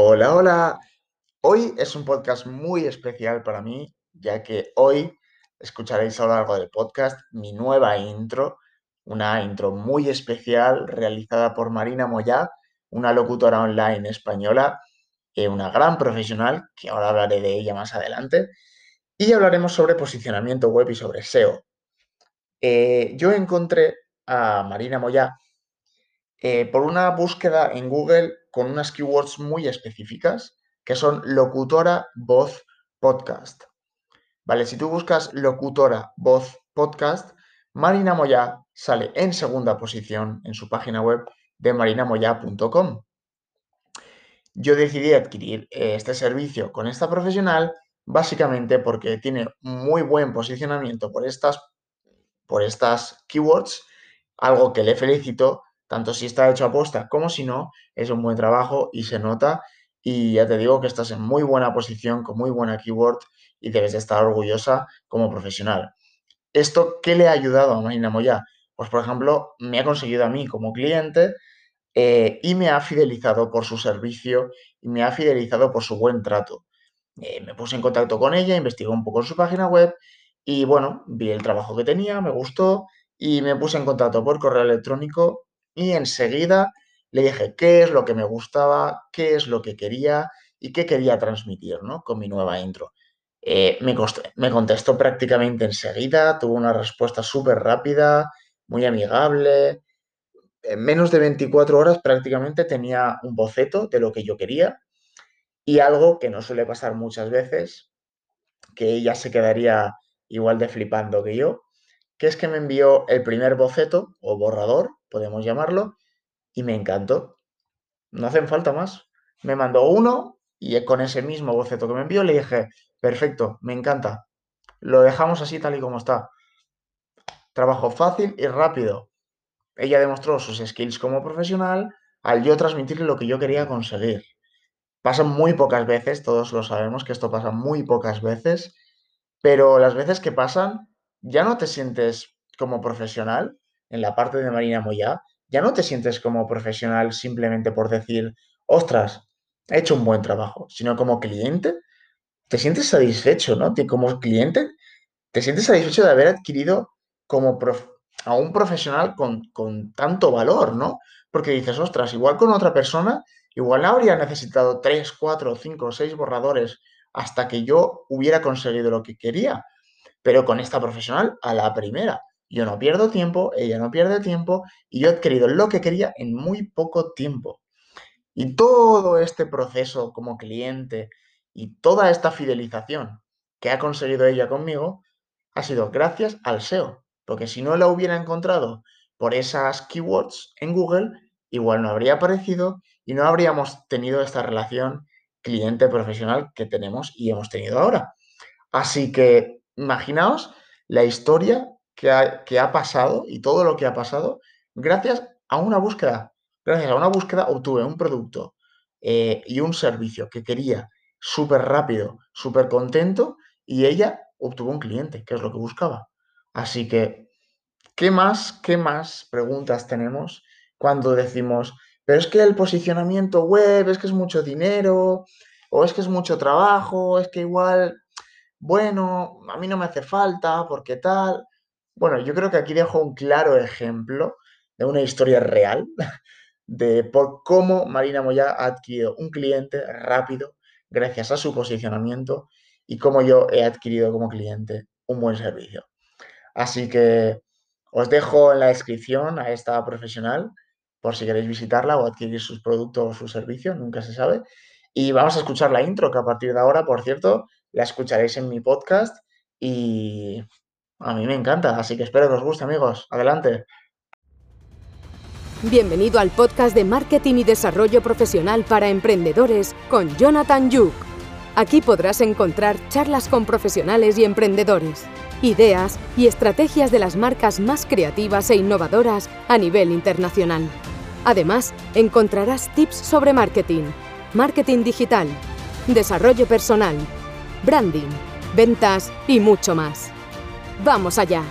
Hola, hola. Hoy es un podcast muy especial para mí, ya que hoy escucharéis a lo largo del podcast mi nueva intro, una intro muy especial realizada por Marina Moyá, una locutora online española, eh, una gran profesional, que ahora hablaré de ella más adelante, y hablaremos sobre posicionamiento web y sobre SEO. Eh, yo encontré a Marina Moyá eh, por una búsqueda en Google con unas keywords muy específicas, que son locutora, voz, podcast. Vale, si tú buscas locutora, voz, podcast, Marina Moya sale en segunda posición en su página web de marinamoya.com. Yo decidí adquirir eh, este servicio con esta profesional básicamente porque tiene muy buen posicionamiento por estas, por estas keywords, algo que le felicito tanto si está hecho a posta como si no, es un buen trabajo y se nota. Y ya te digo que estás en muy buena posición, con muy buena keyword y debes de estar orgullosa como profesional. ¿Esto qué le ha ayudado a Marina Moya? Pues, por ejemplo, me ha conseguido a mí como cliente eh, y me ha fidelizado por su servicio y me ha fidelizado por su buen trato. Eh, me puse en contacto con ella, investigué un poco en su página web y bueno, vi el trabajo que tenía, me gustó y me puse en contacto por correo electrónico y enseguida le dije qué es lo que me gustaba, qué es lo que quería y qué quería transmitir ¿no? con mi nueva intro. Eh, me, me, contestó prácticamente enseguida, tuvo una respuesta súper rápida, muy amigable. En menos de 24 horas prácticamente tenía un boceto de lo que yo quería y algo que no suele pasar muchas veces, que ella se quedaría igual de flipando que yo, que es que me envió el primer boceto o borrador, podemos llamarlo, y me encantó. No hacen falta más. Me mandó uno y con ese mismo boceto que me envió le dije, perfecto, me encanta. Lo dejamos así tal y como está. Trabajo fácil y rápido. Ella demostró sus skills como profesional al yo transmitirle lo que yo quería conseguir. Pasa muy pocas veces, todos lo sabemos que esto pasa muy pocas veces, pero las veces que pasan ya no te sientes como profesional en la parte de Marina Moya, ya no te sientes como profesional simplemente por decir, ostras, he hecho un buen trabajo, sino como cliente, te sientes satisfecho, ¿no? Como cliente, te sientes satisfecho de haber adquirido como a un profesional con, con tanto valor, ¿no? Porque dices, ostras, igual con otra persona, igual habría necesitado 3, 4, 5, seis borradores hasta que yo hubiera conseguido lo que quería pero con esta profesional a la primera. Yo no pierdo tiempo, ella no pierde tiempo y yo he adquirido lo que quería en muy poco tiempo. Y todo este proceso como cliente y toda esta fidelización que ha conseguido ella conmigo ha sido gracias al SEO. Porque si no la hubiera encontrado por esas keywords en Google, igual no habría aparecido y no habríamos tenido esta relación cliente-profesional que tenemos y hemos tenido ahora. Así que imaginaos la historia que ha, pasado y todo lo que ha pasado gracias a una búsqueda. Gracias a una búsqueda obtuve un producto eh, y un servicio que quería súper rápido, súper contento y ella obtuvo un cliente, que es lo que buscaba. Así que, ¿qué más, qué más preguntas tenemos cuando decimos, pero es que el posicionamiento web es que es mucho dinero, o es que es mucho trabajo, es que igual bueno, a mí no me hace falta, porque tal. Bueno, yo creo que aquí dejo un claro ejemplo de una historia real de por cómo Marina Moya ha adquirido un cliente rápido gracias a su posicionamiento y cómo yo he adquirido como cliente un buen servicio. Así que os dejo en la descripción a esta profesional por si queréis visitarla o adquirir sus productos o su servicio, nunca se sabe. Y vamos a escuchar la intro, que a partir de ahora, por cierto, la escucharéis en mi podcast y a mí me encanta, así que espero que os guste amigos. Adelante. Bienvenido al podcast de Marketing y Desarrollo Profesional para Emprendedores con Jonathan Yuk. Aquí podrás encontrar charlas con profesionales y emprendedores, ideas y estrategias de las marcas más creativas e innovadoras a nivel internacional. Además, encontrarás tips sobre marketing, marketing digital, desarrollo personal, branding, ventas y mucho más. ¡Vamos allá!